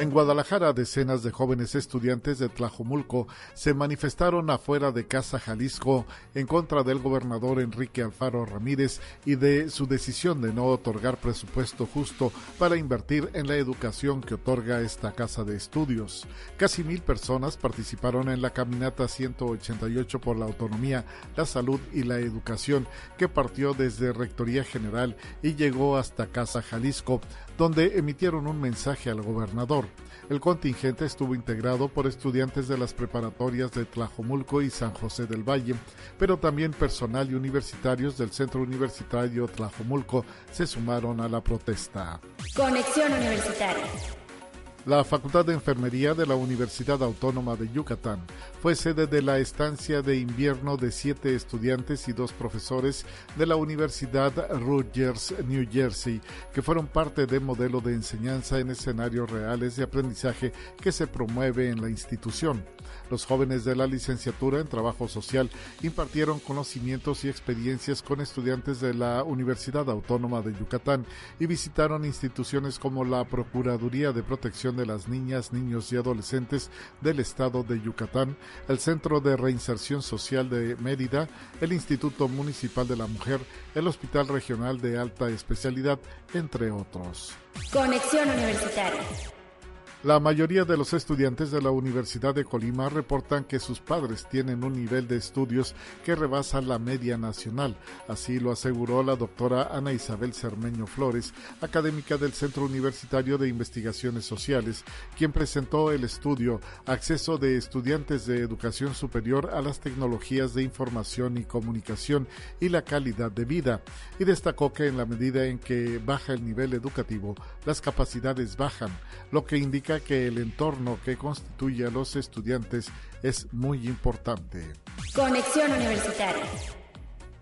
En Guadalajara, decenas de jóvenes estudiantes de Tlajomulco se manifestaron afuera de Casa Jalisco en contra del gobernador Enrique Alfaro Ramírez y de su decisión de no otorgar presupuesto justo para invertir en la educación que otorga esta casa de estudios. Casi mil personas participaron en la caminata 188 por la autonomía, la salud y la educación que partió desde Rectoría General y llegó hasta Casa Jalisco, donde emitieron un mensaje al gobernador. El contingente estuvo integrado por estudiantes de las preparatorias de Tlajomulco y San José del Valle, pero también personal y universitarios del Centro Universitario Tlajomulco se sumaron a la protesta. Conexión Universitaria. La Facultad de Enfermería de la Universidad Autónoma de Yucatán fue sede de la estancia de invierno de siete estudiantes y dos profesores de la Universidad Rutgers, New Jersey, que fueron parte del modelo de enseñanza en escenarios reales de aprendizaje que se promueve en la institución. Los jóvenes de la licenciatura en Trabajo Social impartieron conocimientos y experiencias con estudiantes de la Universidad Autónoma de Yucatán y visitaron instituciones como la Procuraduría de Protección de las Niñas, Niños y Adolescentes del Estado de Yucatán, el Centro de Reinserción Social de Mérida, el Instituto Municipal de la Mujer, el Hospital Regional de Alta Especialidad, entre otros. Conexión Universitaria. La mayoría de los estudiantes de la Universidad de Colima reportan que sus padres tienen un nivel de estudios que rebasa la media nacional. Así lo aseguró la doctora Ana Isabel Cermeño Flores, académica del Centro Universitario de Investigaciones Sociales, quien presentó el estudio Acceso de Estudiantes de Educación Superior a las Tecnologías de Información y Comunicación y la Calidad de Vida, y destacó que en la medida en que baja el nivel educativo, las capacidades bajan, lo que indica que el entorno que constituye a los estudiantes es muy importante. Conexión Universitaria.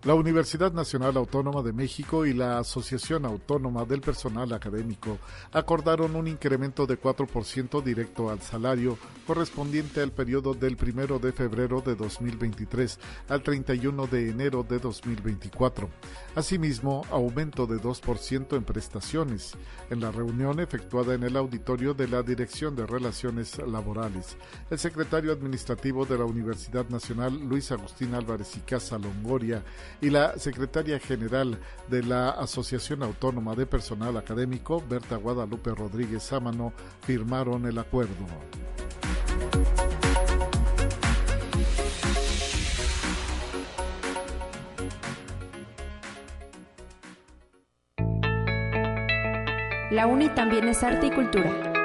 La Universidad Nacional Autónoma de México y la Asociación Autónoma del Personal Académico acordaron un incremento de 4% directo al salario correspondiente al periodo del 1 de febrero de 2023 al 31 de enero de 2024. Asimismo, aumento de 2% en prestaciones. En la reunión efectuada en el auditorio de la Dirección de Relaciones Laborales, el secretario administrativo de la Universidad Nacional, Luis Agustín Álvarez y Casa Longoria, y la secretaria general de la Asociación Autónoma de Personal Académico, Berta Guadalupe Rodríguez Sámano, firmaron el acuerdo. La UNI también es arte y cultura.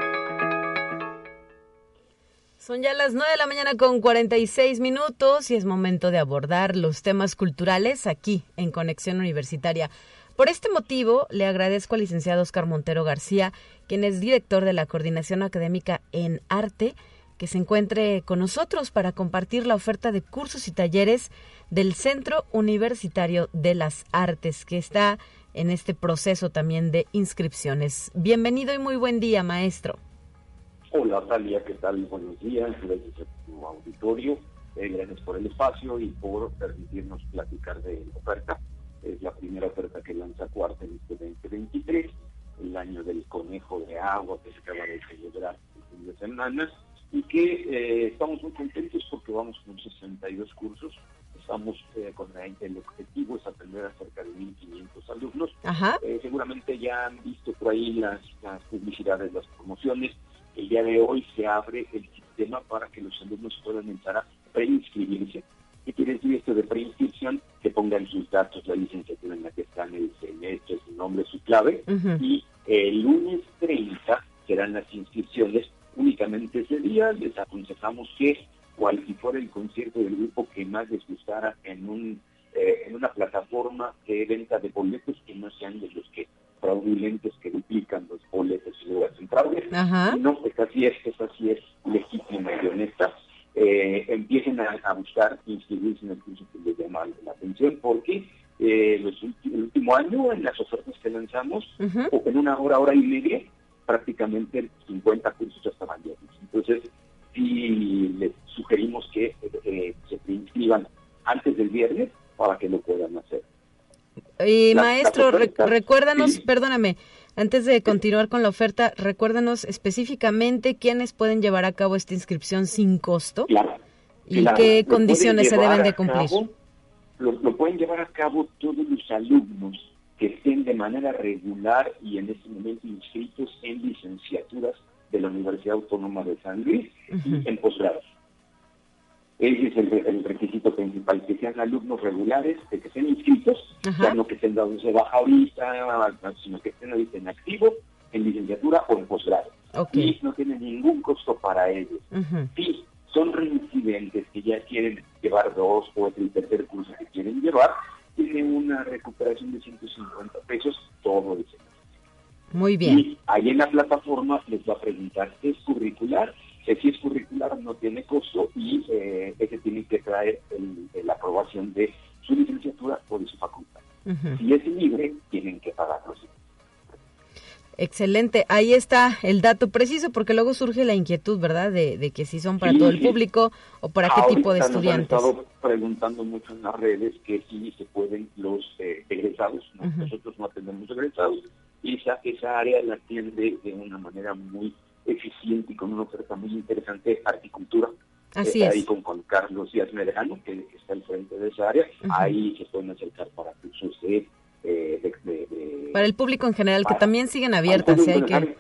Son ya las 9 de la mañana con 46 minutos y es momento de abordar los temas culturales aquí en Conexión Universitaria. Por este motivo, le agradezco al licenciado Oscar Montero García, quien es director de la Coordinación Académica en Arte, que se encuentre con nosotros para compartir la oferta de cursos y talleres del Centro Universitario de las Artes, que está en este proceso también de inscripciones. Bienvenido y muy buen día, maestro. Hola, Talia, ¿qué tal? Buenos días, gracias a tu auditorio, eh, gracias por el espacio y por permitirnos platicar de la oferta. Es la primera oferta que lanza Cuarta en este 2023, el año del conejo de agua que se acaba de celebrar el fin de semana y que eh, estamos muy contentos porque vamos con 62 cursos. Estamos eh, con el objetivo es atender a cerca de 1.500 alumnos. Eh, seguramente ya han visto por ahí las, las publicidades, las promociones el día de hoy se abre el sistema para que los alumnos puedan entrar a preinscribirse. ¿Qué quiere decir esto de preinscripción? Que pongan sus datos, la licenciatura en la que están, el semestre, su nombre, su clave. Y el lunes 30 serán las inscripciones únicamente ese día. Les aconsejamos que, cual si fuera el concierto del grupo que más les gustara en un eh, en una plataforma de venta de boletos que no sean de los que fraudulentes que duplican los boletos y luego hacen fraude. No, pues así es, es así es legítima y honesta. eh, empiecen a, buscar inscribirse en el curso que les llama la atención, porque eh, los el último año en las ofertas que lanzamos, o en una hora, hora y media, prácticamente 50 cursos ya estaban llenos. Entonces, sí les sugerimos que eh, se inscriban antes del viernes para que lo puedan hacer. Y maestro, recuérdanos, perdóname, antes de continuar con la oferta, recuérdanos específicamente quiénes pueden llevar a cabo esta inscripción sin costo y qué condiciones se deben de cumplir. lo, pueden llevar a cabo todos los alumnos que estén de manera regular y en este momento inscritos en licenciaturas de la Universidad Autónoma de San Luis y en posgrados. Ese es el, requisito principal, que sean alumnos regulares, que estén inscritos, ya no que estén dados de baja ahorita, sino que estén ahorita en activo, en licenciatura o en posgrado. Y no tiene ningún costo para ellos. Si son reincidentes que ya quieren llevar dos o el tercer curso que quieren llevar, tienen una recuperación de 150 pesos todo el semestre. Muy bien. Y ahí en la plataforma les va a preguntar, ¿es curricular? Si es curricular no tiene costo y eh, ese tiene que traer la aprobación de su licenciatura o de su facultad. Si es libre, tienen que pagarlo. Excelente, ahí está el dato preciso porque luego surge la inquietud, ¿verdad? De, que si son para todo el público o para qué tipo de estudiantes. Nos han estado preguntando mucho en las redes que si se pueden los eh, egresados. Nosotros no atendemos egresados y esa, esa área la atiende de una manera muy eficiente y con una oferta muy interesante, Articultura. Así Ahí con, con Carlos Díaz Medrano, que, está al frente de esa área. Ahí se pueden acercar para cursos de, de, Para el público en general, que también siguen abiertas. hay que...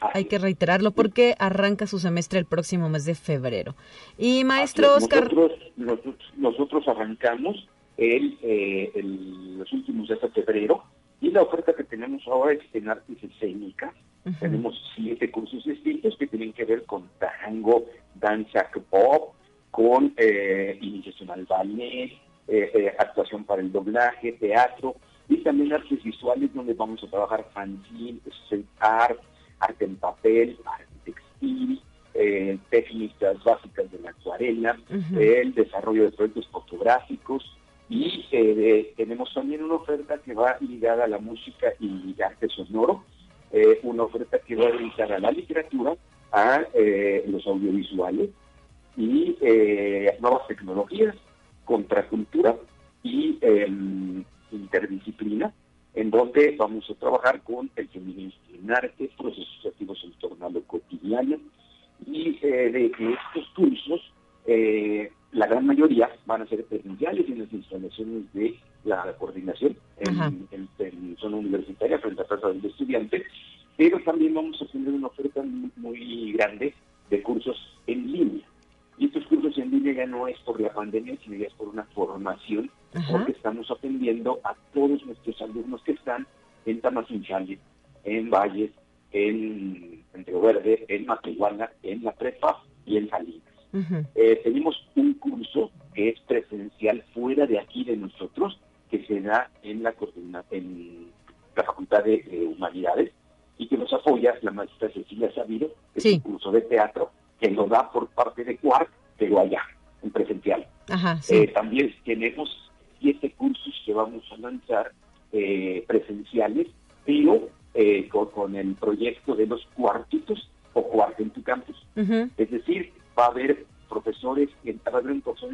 Hay que reiterarlo porque arranca su semestre el próximo mes de febrero. Y maestro Oscar. Nosotros, nosotros, arrancamos el, eh, el, los últimos días de febrero y la oferta que tenemos ahora es en artes escénicas. Tenemos siete cursos distintos que tienen que ver con tango, danza pop, con eh, iniciación al ballet, eh, eh, actuación para el doblaje, teatro y también artes visuales donde vamos a trabajar fanzine, street art, arte en papel, arte textil, eh, técnicas básicas de la acuarela, el desarrollo de proyectos fotográficos, y tenemos también una oferta que va ligada a la música y arte sonoro, eh, una oferta que va ligada a la literatura, a eh, los audiovisuales y nuevas tecnologías, contracultura y em, interdisciplina, en donde vamos a trabajar con el feminismo en arte, procesos creativos en torno a lo cotidiano, y de estos cursos la gran mayoría van a ser presenciales en las instalaciones de la coordinación en, zona universitaria frente a casa del estudiante, pero también vamos a tener una oferta muy, grande de cursos en línea. Y estos cursos en línea ya no es por la pandemia, sino ya es por una formación, porque estamos atendiendo a todos nuestros alumnos que están en Tamazinchale, en Valles, en, en Verde, en Matehuala, en la Prepa y en Salinas. Eh, tenemos un curso que es presencial fuera de aquí de nosotros, que se da en la, en la Facultad de Humanidades y que nos apoya la maestra Cecilia Sabido, que es un curso de teatro que lo da por parte de Quark, pero allá, en presencial. Eh, también tenemos siete cursos que vamos a lanzar eh, presenciales, pero con, el proyecto de los cuartitos o cuarto en tu campus. Es decir, va a haber profesores, va a haber un profesor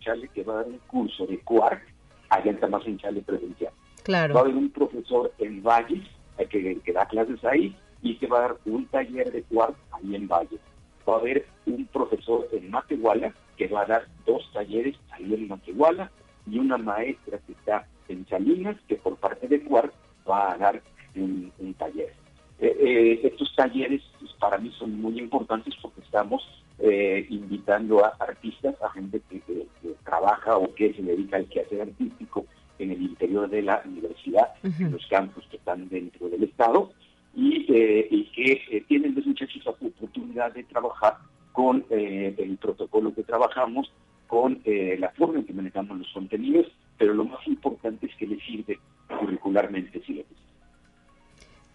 Chale que va a dar un curso de Quark allá en Chale presencial. Claro. Va a haber un profesor en Valles que, que, da clases ahí y que va a dar un taller de Quark ahí en Valles. Va a haber un profesor en Matehuala que va a dar dos talleres ahí en Matehuala y una maestra que está en Salinas que por parte de Quark va a dar un, taller. Eh, eh, estos talleres pues, para mí son muy importantes porque estamos eh, invitando a artistas, a gente que, trabaja o que se dedica al quehacer artístico en el interior de la universidad, en los campos que están dentro del Estado, y, eh, que eh, tienen los muchachos la oportunidad de trabajar con el protocolo que trabajamos, con la forma en que manejamos los contenidos, pero lo más importante es que les sirve curricularmente si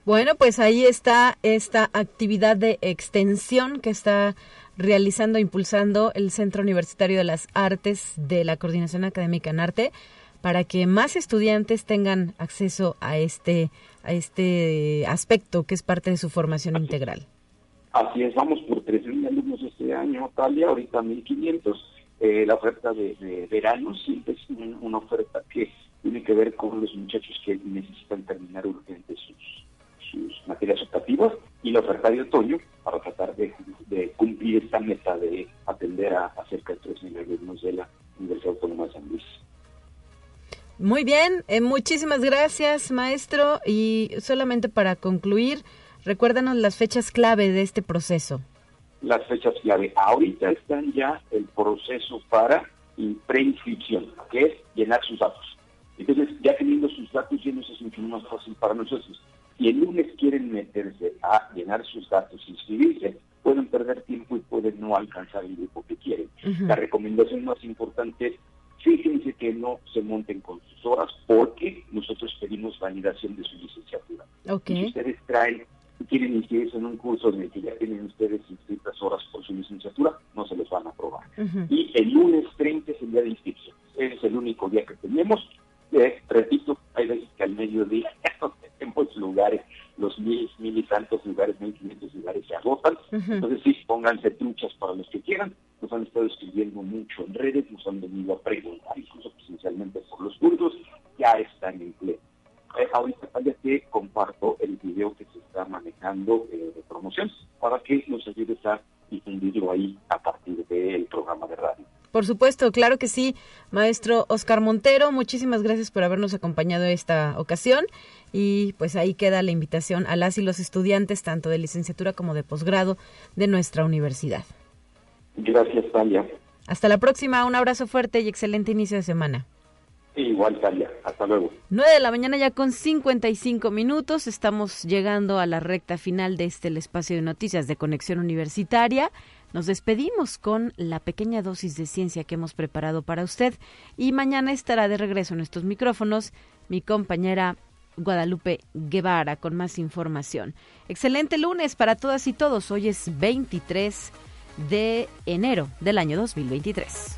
Bueno, pues ahí está esta actividad de extensión que está realizando, impulsando el Centro Universitario de las Artes de la Coordinación Académica en Arte para que más estudiantes tengan acceso a este, a este aspecto que es parte de su formación integral. Así es, vamos por 3.000 alumnos este año, Talia, ahorita 1.500. Eh, la oferta de, verano sí es una oferta que tiene que ver con los muchachos que necesitan terminar urgente sus, sus materias optativas y la oferta de otoño para tratar de, cumplir esta meta de atender a, a cerca de 3.000 alumnos de la Universidad Autónoma de San Luis. Muy bien, eh, muchísimas gracias, maestro. Y solamente para concluir, recuérdanos las fechas clave de este proceso. Las fechas clave. Ahorita están ya el proceso para preinscripción, que es llenar sus datos. Entonces, ya teniendo sus datos llenos es mucho más fácil para nosotros. Si el lunes quieren meterse a llenar sus datos, inscribirse, pueden perder tiempo y pueden no alcanzar el grupo que quieren. La recomendación más importante es fíjense que no se monten con sus horas porque nosotros pedimos validación de su licenciatura. Si ustedes traen, quieren inscribirse en un curso en el que ya tienen ustedes inscritas horas por su licenciatura, no se les van a aprobar. Y el lunes 30 es el día de inscripción. es el único día que tenemos. Eh, repito, hay veces que al mediodía no tenemos lugares, los mil, mil y tantos lugares, mil quinientos lugares se agotan. Entonces sí, pónganse truchas para los que quieran nos han estado escribiendo mucho en redes, nos han venido a preguntar, incluso presencialmente por los cursos, ya están en pleno. Eh, ahorita ya que comparto el video que se está manejando eh, de promoción para que nos ayudes a difundirlo ahí a partir del programa de radio. Por supuesto, claro que sí. Maestro Oscar Montero, muchísimas gracias por habernos acompañado esta ocasión y pues ahí queda la invitación a las y los estudiantes tanto de licenciatura como de posgrado de nuestra universidad. Gracias, Talia. Hasta la próxima, un abrazo fuerte y excelente inicio de semana. Igual, Talia. Hasta luego. 9 de la mañana ya con 55 minutos. Estamos llegando a la recta final de este espacio de noticias de Conexión Universitaria. Nos despedimos con la pequeña dosis de ciencia que hemos preparado para usted y mañana estará de regreso en estos micrófonos mi compañera Guadalupe Guevara con más información. Excelente lunes para todas y todos. Hoy es 23 de enero del año 2023.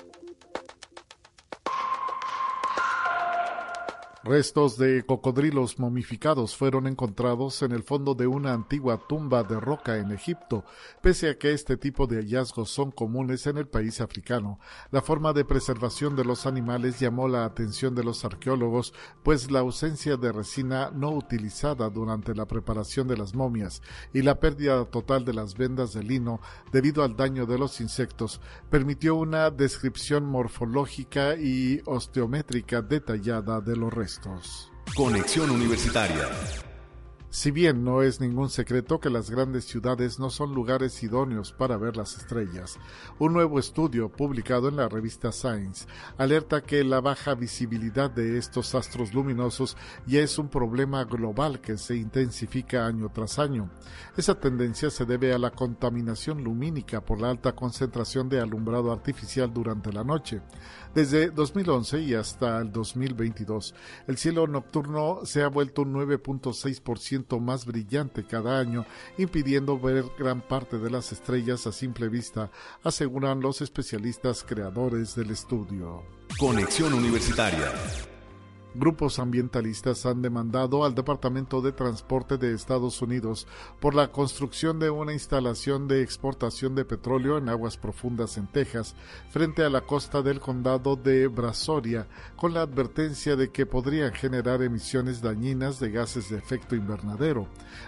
Restos de cocodrilos momificados fueron encontrados en el fondo de una antigua tumba de roca en Egipto. Pese a que este tipo de hallazgos son comunes en el país africano, la forma de preservación de los animales llamó la atención de los arqueólogos, pues la ausencia de resina no utilizada durante la preparación de las momias y la pérdida total de las vendas de lino debido al daño de los insectos permitió una descripción morfológica y osteométrica detallada de los restos. Conexión Universitaria. Si bien no es ningún secreto que las grandes ciudades no son lugares idóneos para ver las estrellas, un nuevo estudio publicado en la revista Science alerta que la baja visibilidad de estos astros luminosos ya es un problema global que se intensifica año tras año. Esa tendencia se debe a la contaminación lumínica por la alta concentración de alumbrado artificial durante la noche. Desde 2011 y hasta el 2022, el cielo nocturno se ha vuelto un 9.6% más brillante cada año, impidiendo ver gran parte de las estrellas a simple vista, aseguran los especialistas creadores del estudio. Conexión Universitaria Grupos ambientalistas han demandado al Departamento de Transporte de Estados Unidos por la construcción de una instalación de exportación de petróleo en aguas profundas en Texas, frente a la costa del condado de Brazoria, con la advertencia de que podrían generar emisiones dañinas de gases de efecto invernadero.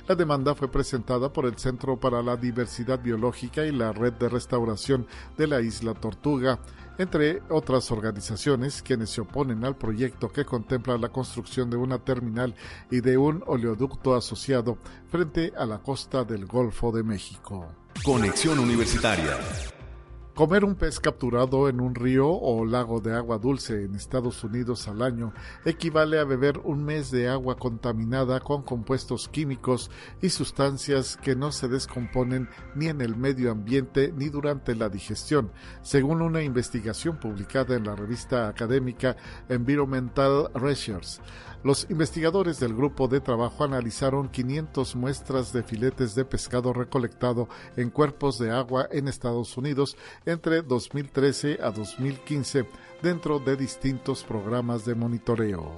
La demanda fue presentada por el Centro para la Diversidad Biológica y la Red de Restauración de la Isla Tortuga entre otras organizaciones quienes se oponen al proyecto que contempla la construcción de una terminal y de un oleoducto asociado frente a la costa del Golfo de México. Conexión Universitaria. Comer un pez capturado en un río o lago de agua dulce en Estados Unidos al año equivale a beber un mes de agua contaminada con compuestos químicos y sustancias que no se descomponen ni en el medio ambiente ni durante la digestión, según una investigación publicada en la revista académica Environmental Research. Los investigadores del grupo de trabajo analizaron 500 muestras de filetes de pescado recolectado en cuerpos de agua en Estados Unidos entre 2013 a 2015 dentro de distintos programas de monitoreo.